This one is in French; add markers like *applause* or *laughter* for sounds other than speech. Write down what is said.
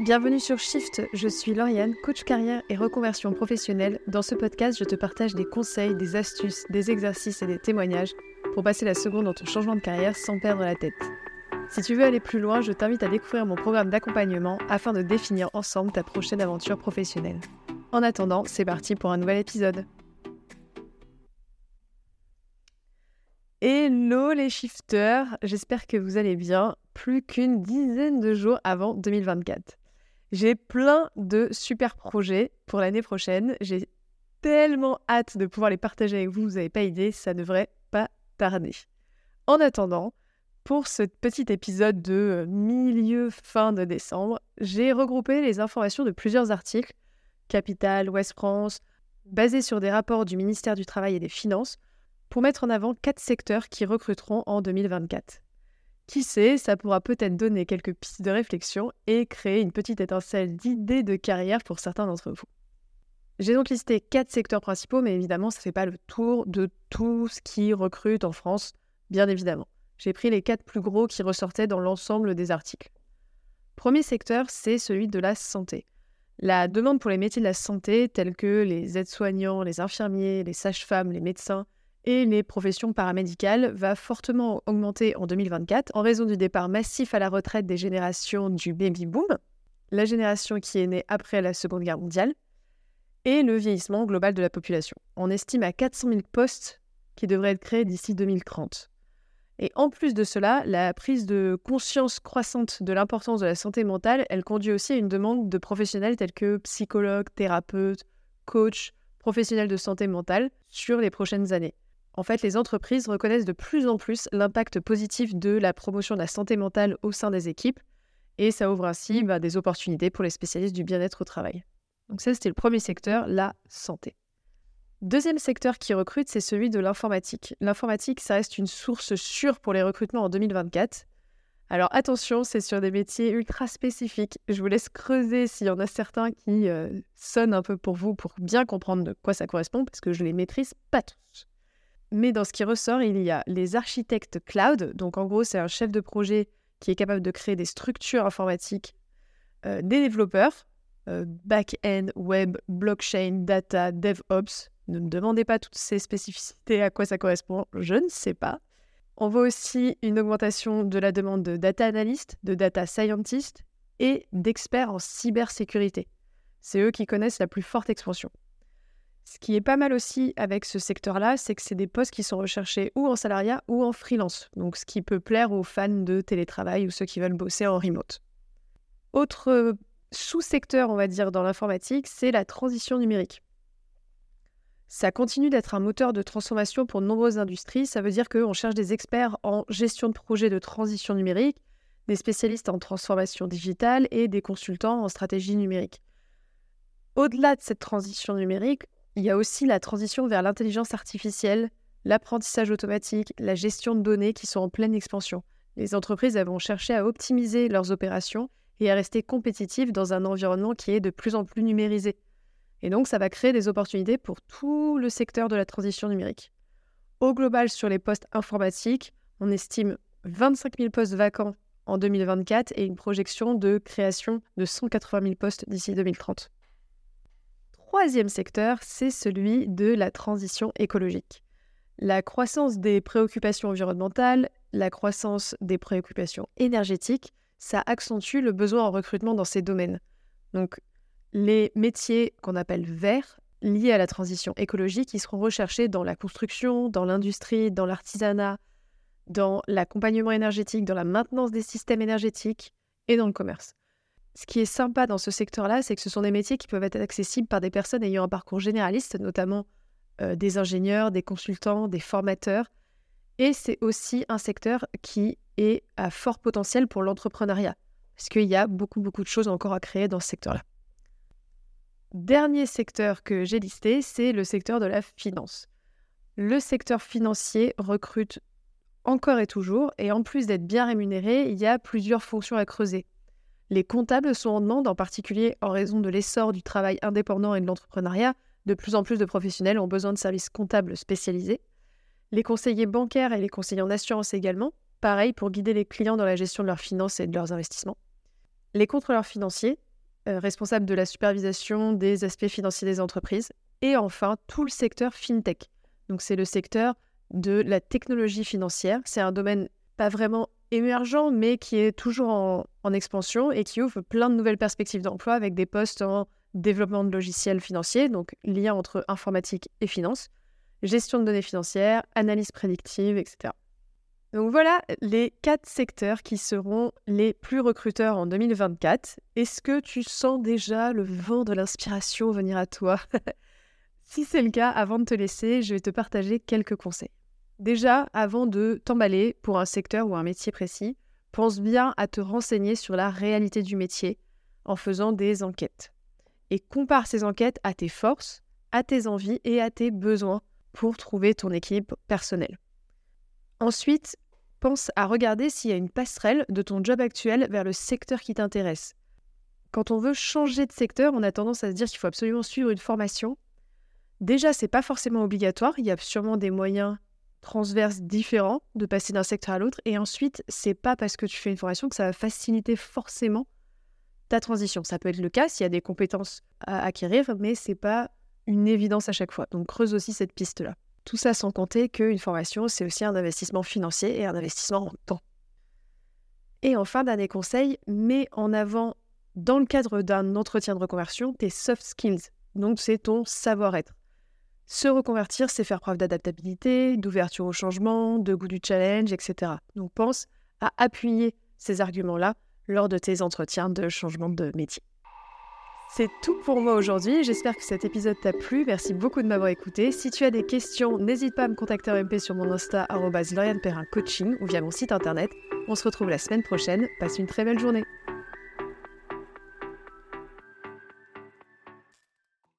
Bienvenue sur Shift, je suis Lauriane, coach carrière et reconversion professionnelle. Dans ce podcast, je te partage des conseils, des astuces, des exercices et des témoignages pour passer la seconde dans ton changement de carrière sans perdre la tête. Si tu veux aller plus loin, je t'invite à découvrir mon programme d'accompagnement afin de définir ensemble ta prochaine aventure professionnelle. En attendant, c'est parti pour un nouvel épisode. Hello les shifters, j'espère que vous allez bien. Plus qu'une dizaine de jours avant 2024. J'ai plein de super projets pour l'année prochaine. J'ai tellement hâte de pouvoir les partager avec vous, vous n'avez pas idée, ça ne devrait pas tarder. En attendant, pour ce petit épisode de euh, milieu-fin de décembre, j'ai regroupé les informations de plusieurs articles, Capital, West France, basés sur des rapports du ministère du Travail et des Finances, pour mettre en avant quatre secteurs qui recruteront en 2024. Qui sait, ça pourra peut-être donner quelques pistes de réflexion et créer une petite étincelle d'idées de carrière pour certains d'entre vous. J'ai donc listé quatre secteurs principaux, mais évidemment, ça ne fait pas le tour de tout ce qui recrute en France, bien évidemment. J'ai pris les quatre plus gros qui ressortaient dans l'ensemble des articles. Premier secteur, c'est celui de la santé. La demande pour les métiers de la santé, tels que les aides-soignants, les infirmiers, les sages-femmes, les médecins, et les professions paramédicales va fortement augmenter en 2024 en raison du départ massif à la retraite des générations du baby boom, la génération qui est née après la Seconde Guerre mondiale, et le vieillissement global de la population. On estime à 400 000 postes qui devraient être créés d'ici 2030. Et en plus de cela, la prise de conscience croissante de l'importance de la santé mentale, elle conduit aussi à une demande de professionnels tels que psychologues, thérapeutes, coachs, professionnels de santé mentale sur les prochaines années. En fait, les entreprises reconnaissent de plus en plus l'impact positif de la promotion de la santé mentale au sein des équipes et ça ouvre ainsi bah, des opportunités pour les spécialistes du bien-être au travail. Donc ça, c'était le premier secteur, la santé. Deuxième secteur qui recrute, c'est celui de l'informatique. L'informatique, ça reste une source sûre pour les recrutements en 2024. Alors attention, c'est sur des métiers ultra spécifiques. Je vous laisse creuser s'il y en a certains qui euh, sonnent un peu pour vous pour bien comprendre de quoi ça correspond, parce que je les maîtrise pas tous. Mais dans ce qui ressort, il y a les architectes cloud. Donc en gros, c'est un chef de projet qui est capable de créer des structures informatiques, euh, des développeurs, euh, back-end, web, blockchain, data, DevOps. Ne me demandez pas toutes ces spécificités à quoi ça correspond, je ne sais pas. On voit aussi une augmentation de la demande de data analyst, de data scientist et d'experts en cybersécurité. C'est eux qui connaissent la plus forte expansion. Ce qui est pas mal aussi avec ce secteur-là, c'est que c'est des postes qui sont recherchés ou en salariat ou en freelance. Donc, ce qui peut plaire aux fans de télétravail ou ceux qui veulent bosser en remote. Autre sous-secteur, on va dire, dans l'informatique, c'est la transition numérique. Ça continue d'être un moteur de transformation pour de nombreuses industries. Ça veut dire qu'on cherche des experts en gestion de projets de transition numérique, des spécialistes en transformation digitale et des consultants en stratégie numérique. Au-delà de cette transition numérique, il y a aussi la transition vers l'intelligence artificielle, l'apprentissage automatique, la gestion de données qui sont en pleine expansion. Les entreprises vont chercher à optimiser leurs opérations et à rester compétitives dans un environnement qui est de plus en plus numérisé. Et donc, ça va créer des opportunités pour tout le secteur de la transition numérique. Au global, sur les postes informatiques, on estime 25 000 postes vacants en 2024 et une projection de création de 180 000 postes d'ici 2030 troisième secteur, c'est celui de la transition écologique. La croissance des préoccupations environnementales, la croissance des préoccupations énergétiques, ça accentue le besoin en recrutement dans ces domaines. Donc, les métiers qu'on appelle verts, liés à la transition écologique, ils seront recherchés dans la construction, dans l'industrie, dans l'artisanat, dans l'accompagnement énergétique, dans la maintenance des systèmes énergétiques et dans le commerce. Ce qui est sympa dans ce secteur-là, c'est que ce sont des métiers qui peuvent être accessibles par des personnes ayant un parcours généraliste, notamment euh, des ingénieurs, des consultants, des formateurs. Et c'est aussi un secteur qui est à fort potentiel pour l'entrepreneuriat, parce qu'il y a beaucoup, beaucoup de choses encore à créer dans ce secteur-là. Dernier secteur que j'ai listé, c'est le secteur de la finance. Le secteur financier recrute encore et toujours, et en plus d'être bien rémunéré, il y a plusieurs fonctions à creuser. Les comptables sont en demande, en particulier en raison de l'essor du travail indépendant et de l'entrepreneuriat. De plus en plus de professionnels ont besoin de services comptables spécialisés. Les conseillers bancaires et les conseillers en assurance également, pareil pour guider les clients dans la gestion de leurs finances et de leurs investissements. Les contrôleurs financiers, euh, responsable de la supervision des aspects financiers des entreprises. Et enfin, tout le secteur FinTech. Donc, c'est le secteur de la technologie financière. C'est un domaine pas vraiment émergent, mais qui est toujours en, expansion et qui ouvre plein de nouvelles perspectives d'emploi avec des postes en développement de logiciels financiers, donc lien entre informatique et finance, gestion de données financières, analyse prédictive, etc. Donc voilà les quatre secteurs qui seront les plus recruteurs en 2024. Est-ce que tu sens déjà le vent de l'inspiration venir à toi? *laughs* Si c'est le cas, avant de te laisser, je vais te partager quelques conseils. Déjà, avant de t'emballer pour un secteur ou un métier précis, pense bien à te renseigner sur la réalité du métier en faisant des enquêtes. Et compare ces enquêtes à tes forces, à tes envies et à tes besoins pour trouver ton équilibre personnel. Ensuite, pense à regarder s'il y a une passerelle de ton job actuel vers le secteur qui t'intéresse. Quand on veut changer de secteur, on a tendance à se dire qu'il faut absolument suivre une formation. Déjà, c'est pas forcément obligatoire, il y a sûrement des moyens transverses différents de passer d'un secteur à l'autre et ensuite, c'est pas parce que tu fais une formation que ça va faciliter forcément ta transition. Ça peut être le cas s'il y a des compétences à acquérir, mais c'est pas une évidence à chaque fois. Donc creuse aussi cette piste-là. Tout ça sans compter qu'une formation, c'est aussi un investissement financier et un investissement en temps. Et enfin, dernier conseil, mets en avant, dans le cadre d'un entretien de reconversion, tes soft skills. Donc, c'est ton savoir-être. Se reconvertir, c'est faire preuve d'adaptabilité, d'ouverture au changement, de goût du challenge, etc. Donc, pense à appuyer ces arguments-là lors de tes entretiens de changement de métier. C'est tout pour moi aujourd'hui. J'espère que cet épisode t'a plu. Merci beaucoup de m'avoir écouté. Si tu as des questions, n'hésite pas à me contacter en MP sur mon Insta Coaching ou via mon site internet. On se retrouve la semaine prochaine. Passe une très belle journée.